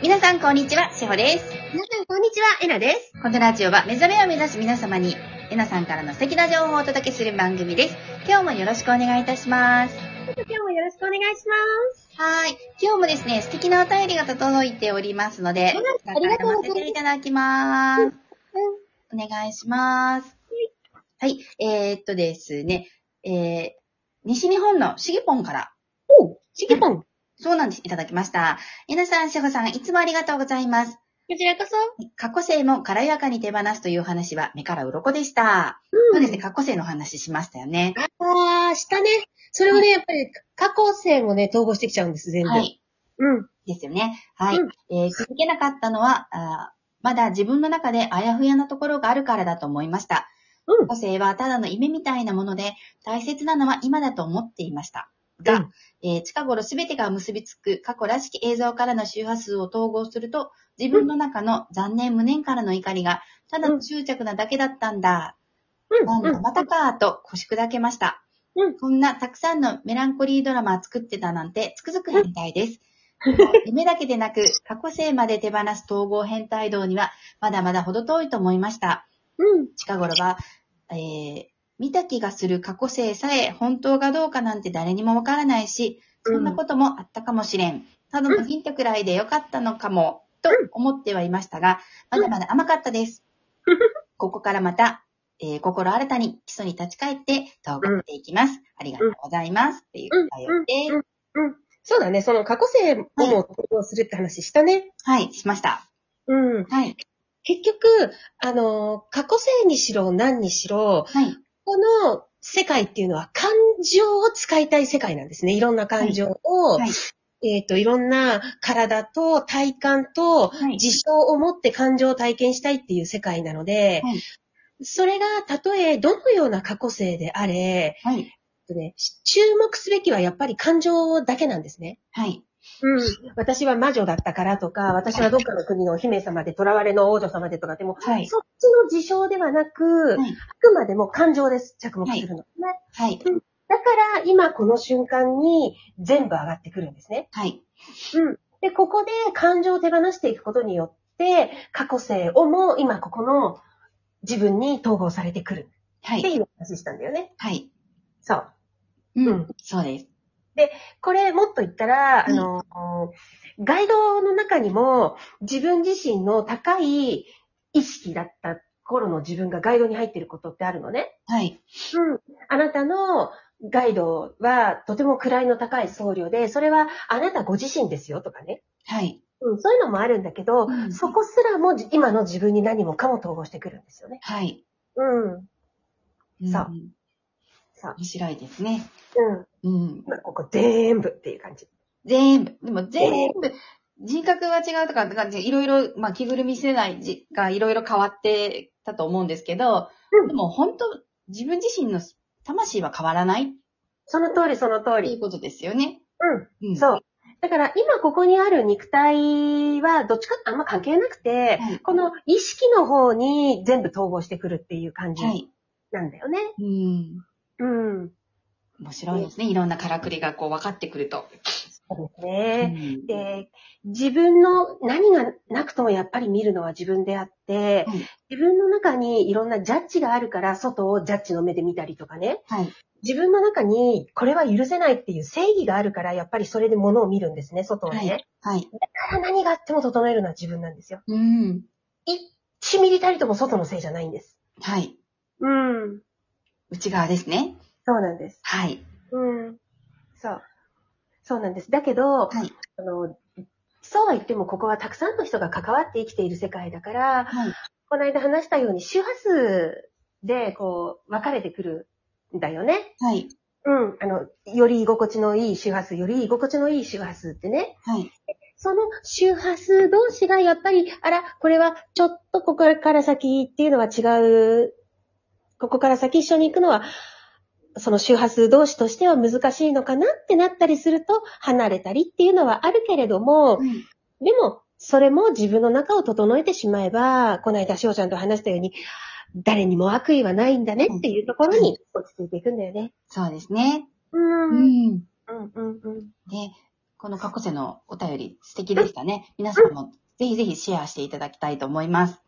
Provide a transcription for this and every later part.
皆さん、こんにちは。しほです。皆さん、こんにちは。えなです。このラジオは、目覚めを目指す皆様に、えなさんからの素敵な情報をお届けする番組です。今日もよろしくお願いいたします。今日もよろしくお願いします。はい。今日もですね、素敵なお便りが届いておりますので、ありがとうございますいただきます。お願いします。はい。えー、っとですね、えー、西日本のしげぽんから、おう、しげぽん。こそうなんです。いただきました。えなさん、しほさん、いつもありがとうございます。ちらこそ。過去性も軽やかに手放すという話は目から鱗でした。そうですね、過去性の話しましたよね。あー、したね。それをね、やっぱり、過去性もね、統合してきちゃうんです、全部。はい。うん。ですよね。はい。うんえー気づけなかったのはあーまだ自分の中であやふやなところがあるからだと思いました。うん個性はただの夢みたいなもので、大切なのは今だと思っていました。が、うんえー近頃すべてが結びつく過去らしき映像からの周波数を統合すると、自分の中の残念無念からの怒りが、ただの執着なだけだったんだ。うん。なんだ、うん。またかーと腰砕けました。うんこんなたくさんのメランコリードラマ作ってたなんてつくづく変態です。夢だけでなく、過去性まで手放す統合変態道には、まだまだ程遠いと思いました。うん。近頃は、えー、見た気がする過去性さえ本当かどうかなんて誰にもわからないし、そんなこともあったかもしれん。ただのヒントくらいでよかったのかも、と思ってはいましたが、まだまだ甘かったです。ここからまた、えー心新たに基礎に立ち返って統合していきます。ありがとうございます。っていうお便りで。そうだね、その過去性をも統合するって話したね。はい、しました。うん。はい。結局、あの、過去性にしろ何にしろ、はい。この世界っていうのは感情を使いたい世界なんですね。いろんな感情を、はい。えっ、と、いろんな体と体感とはい。事象を持って感情を体験したいっていう世界なので、はいそれがたとえどのような過去性であれ、ね、注目すべきはやっぱり感情だけなんですね。はい。うん。私は魔女だったからとか、私はどっかの国のお姫様で、囚われの王女様でとかでも、はい。そっちの事象ではなく、はいあくまでも感情です。着目するの。ね。はい。だから、今この瞬間に全部上がってくるんですね。はい。うん。で、ここで感情を手放していくことによって、過去性をも今ここの自分に統合されてくるはい。っていう話したんだよね。はい。そう。ううんん。そうです。これもっと言ったら、うんあの、ガイドの中にも自分自身の高い意識だった頃の自分がガイドに入ってることってあるのね。はい。うん。あなたのガイドはとても位の高い僧侶で、それはあなたご自身ですよとかね。はい。うん、そういうのもあるんだけど、うんそこすらもじ今の自分に何もかも統合してくるんですよね。はい。うん。そん面白いですね。うん。うん。まあここ全部っていう感じ。全部、でも全部、人格が違うとか、だからいろいろ、まあ、着ぐるみ世代がいろいろ変わってたと思うんですけど、うんでも本当、自分自身の魂は変わらないっその通りその通り。ていうことですよね。うん。うん。そう。だから今ここにある肉体はどっちかあんま関係なくて、はいこの意識の方に全部統合してくるっていう感じはい。なんだよね。うん。うん。面白いですね。いろんなからくりがこう分かってくると。そうですうね。んで、自分の何がなくともやっぱり見るのは自分であって、はい自分の中にいろんなジャッジがあるから外をジャッジの目で見たりとかね、はい。自分の中にこれは許せないっていう正義があるからやっぱりそれで物を見るんですね、外をね。はい。はい。だから何があっても整えるのは自分なんですよ。うん。1ミリたりとも外のせいじゃないんです。はい。うん。内側ですね。そうなんです。はい。うん。そう。そうなんです。だけど、はい。あの、そうは言ってもここはたくさんの人が関わって生きている世界だから、はい。この間話したように周波数でこう分かれてくるんだよね。はい。うん。あの、より居心地のいい周波数、より居心地のいい周波数ってね。はい。その周波数同士がやっぱり、あら、これはちょっとここから先っていうのは違う。ここから先一緒に行くのは、その周波数同士としては難しいのかなってなったりすると、離れたりっていうのはあるけれども、うんでも、それも自分の中を整えてしまえば、この間、しおちゃんと話したように、誰にも悪意はないんだねっていうところに落ち着いていくんだよね。そうですね。う。うんん。うん、うん、うん。で、この過去世のお便り素敵でしたね。皆さんもぜひぜひシェアしていただきたいと思います。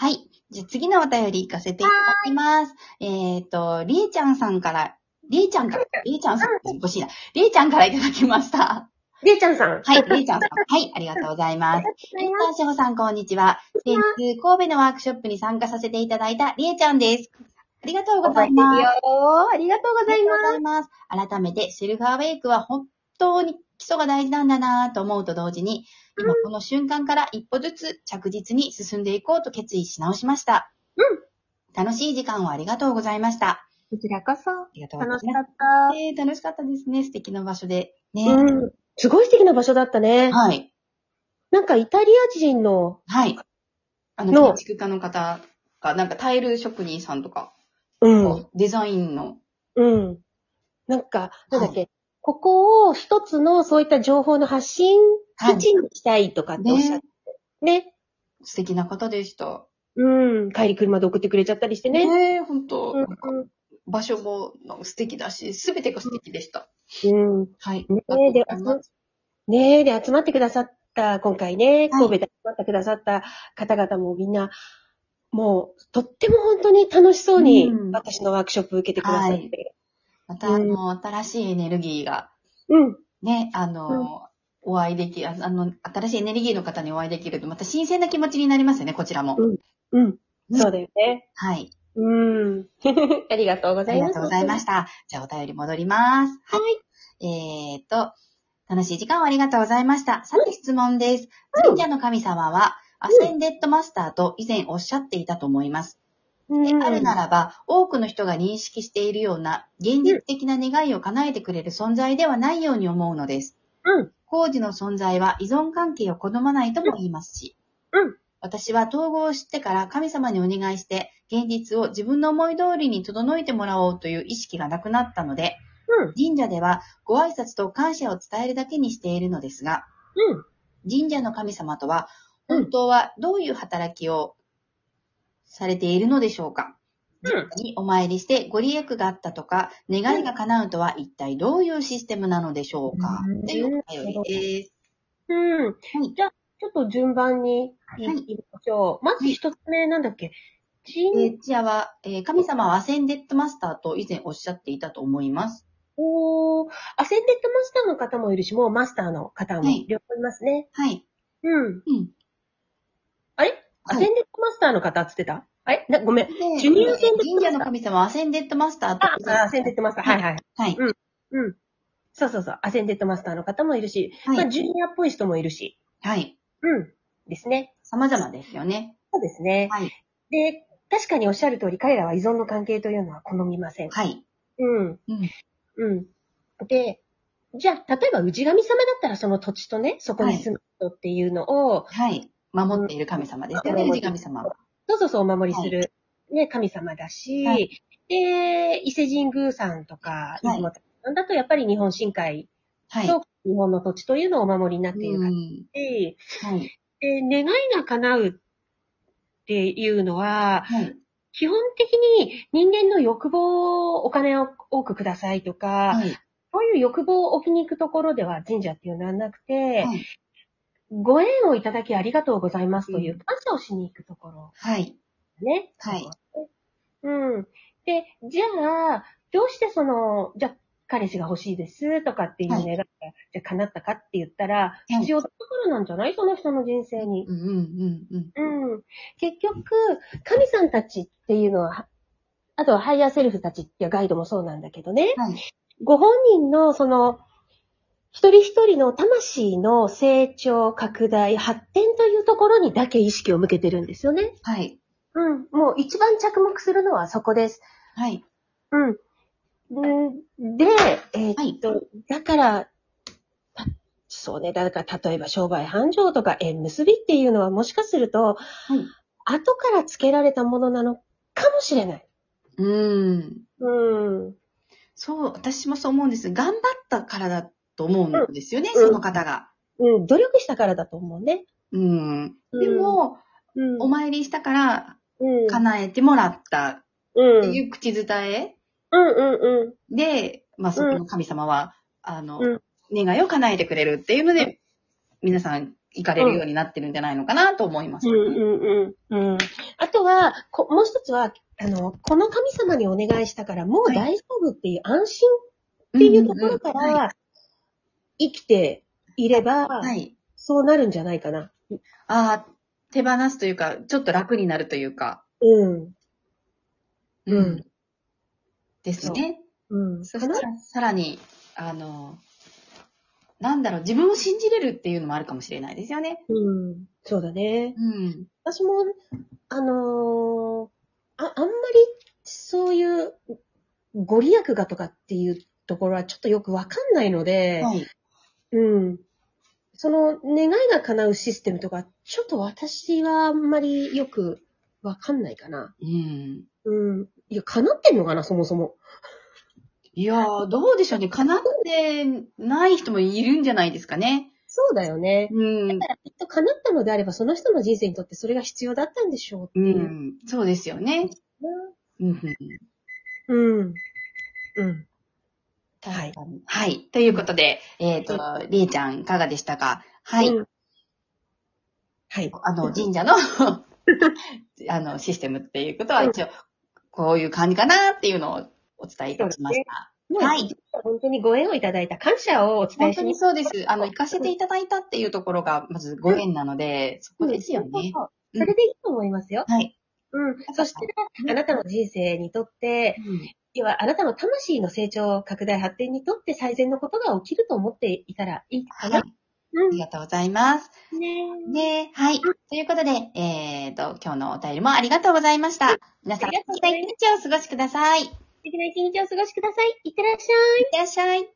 うんはい。じゃあ次のお便り行かせていただきます。えっ、と、りえちゃんさんから、りえちゃんから、りえちゃんさん、欲しいな。りえちゃんからいただきました。りえちゃんさん。はい、りえちゃんさん。はい、ありがとうございます。りえちゃん、しほさん、こんにちは。先日、神戸のワークショップに参加させていただいたりえちゃんです。ありがとうございます。ありがとうございありがとうごまざいます。改めて、セルフアウェイクは本当に基礎が大事なんだなぁと思うと同時に、今この瞬間から一歩ずつ着実に進んでいこうと決意し直しました。うん楽しい時間をありがとうございました。す。こちらこそ、ありがとうございます。楽しかった。えー楽しかったですね。素敵な場所で。ね。うん。すごい素敵な場所だったね。はい。なんかイタリア人の、はい。あの、の建築家の方が、なんかタイル職人さんとか、うん。デザインの、うん。なんか、なんだっけ、ここを一つのそういった情報の発信はい基地にしたいとかっておっしゃって。ね。素敵な方でした。うん。帰り車で送ってくれちゃったりしてね。ねえ、本当、うんなんか場所もなんか素敵だし、すべてが素敵でした。うん。はい。ねありでねえ、で、集まってくださった、今回ね、はい神戸で集まってくださった方々もみんな、もう、とっても本当に楽しそうにうん、私のワークショップ受けてくださって。はいまた、あの、新しいエネルギーが、うん。ね、あの、お会いできああの、新しいエネルギーの方にお会いできると、また新鮮な気持ちになりますよね、こちらも。うんうん。うんそうだよね。はい。うん。ありがとうございます。ありがとうございました。じゃあ、お便り戻ります。はい。えーっと、楽しい時間をありがとうございました。さて質問です。神社の神様は、アセンデッドマスターと以前おっしゃっていたと思います。でうんあるならば、多くの人が認識しているような、現実的な願いを叶えてくれる存在ではないように思うのです。うん。工事の存在は依存関係を好まないとも言いますし。うん。私は統合を知ってから神様にお願いして、現実を自分の思い通りに整えてもらおうという意識がなくなったので、うん。神社ではご挨拶と感謝を伝えるだけにしているのですが、うん。神社の神様とは、うん本当はどういう働きをされているのでしょうか、にお参りしてご利益があったとか、願いが叶うとは一体どういうシステムなのでしょうか、うんというお便りです。うん。はいじゃあ、ちょっと順番に言はいいましょう。まず一つ目、なんだっけ？え神ー、こちらは、えー神様はアセンデッドマスターと以前おっしゃっていたと思います。おーアセンデッドマスターの方もいるし、もうマスターの方もはい両方いますね。はい。うん。うん。あれ？アはいセンデッドマスターの方っつってた？あれなごめん。でジュニアアセンデッドマスター神社の神様はアセンデッドマスターとあ、あアセンデッドマスター。はいはい。はい。うん。そうそうそう。アセンデッドマスターの方もいるし、はいまあ、ジュニアっぽい人もいるし。はい。うん。ですね。様々ですよね。そうですね。はい。で、確かにおっしゃる通り、彼らは依存の関係というのは好みません。はい。うん。うん。うん。で、じゃあ、例えば、氏神様だったらその土地とね、そこに住む人っていうのを、はい。守っている神様ですよね、うん氏神様は。そうそうそうお守りする、ね、神様だし、はいで、伊勢神宮さんとか、はい出雲さんだとやっぱり日本神会はい。と日本の土地というのをお守りになっているう方ん。で、はい。で願いが叶うっていうのは、はい。基本的に人間の欲望、お金を多くくださいとか、はい。そういう欲望を置きに行くところでは神社っていうのはなくて、はいご縁をいただきありがとうございますといううん感謝をしに行くところはい。ね。はい。うん。で、じゃあ、どうしてその、じゃあ、彼氏が欲しいですとかっていう願いが、じゃあ叶ったかって言ったら、い必要だからなんじゃない？その人の人生に。うんうんうんうん。うん。結局、神さんたちっていうのは、あとはハイヤーセルフたちっていうガイドもそうなんだけどね。はい。ご本人のその、一人一人の魂の成長、拡大、発展というところにだけ意識を向けてるんですよね。はい。うん。もう一番着目するのはそこです。はい。うん。んで、えーっと、だから、たそうね、だから例えば商売繁盛とか縁結びっていうのはもしかすると、はい。後から付けられたものなのかもしれない。うん。うん。そう、私もそう思うんです。頑張ったからだと思うんですよね、うんその方が。うん。努力したからだと思うね。うん。でも、うん、お参りしたからうん、叶えてもらったうん、っていう口伝えうんうんうん。で、まあそこの神様は、あの、うん願いを叶えてくれるっていうので、皆さん行かれるようになってるんじゃないのかなと思います。うんうんうん。うん。あとは、こもう一つは、あの、この神様にお願いしたからもう大丈夫っていう安心っていうところかうんうんはいら、生きていれば、はい。そうなるんじゃないかな。ああ、手放すというか、ちょっと楽になるというか。うん。うんですね。うん。そしたら、さらに、あの、なんだろう、自分を信じれるっていうのもあるかもしれないですよね。うん。そうだね。うん。私も、あのーあ、あんまり、そういう、ご利益がとかっていうところはちょっとよくわかんないので、はい。うん。その、願いが叶うシステムとか、ちょっと私はあんまりよくわかんないかな。うん。うん。いや、叶ってんのかな、そもそも。いやー、どうでしょうね。叶ってない人もいるんじゃないですかね。そうだよね。うん。だからきっと叶ったのであれば、その人の人生にとってそれが必要だったんでしょうってういう。ん。そうですよね。うん。うん。うん。はい。はい。ということで、えっ、と、りえちゃんいかがでしたか？はい。うんはい。あの、神社の、あの、システムっていうことは一応、こういう感じかなっていうのをお伝えいたしました。はい。本当にご縁をいただいた感謝をお伝え本当にします。そうです。あの、行かせていただいたっていうところが、まずご縁なので、そこですよね。そうそうそれでいいと思いますよ。はい。うん。そして、あなたの人生にとって、要はあなたの魂の成長、拡大、発展にとって最善のことが起きると思っていたらいいかはい。な。あうん。りがとうございます。ねで、はい。ということで、えっ、と、今日のお便りもありがとうございました。皆さん、素敵な一日をお過ごしください。いっ素敵な一日をお過ごしください。いってらっしゃい。てらっしゃい。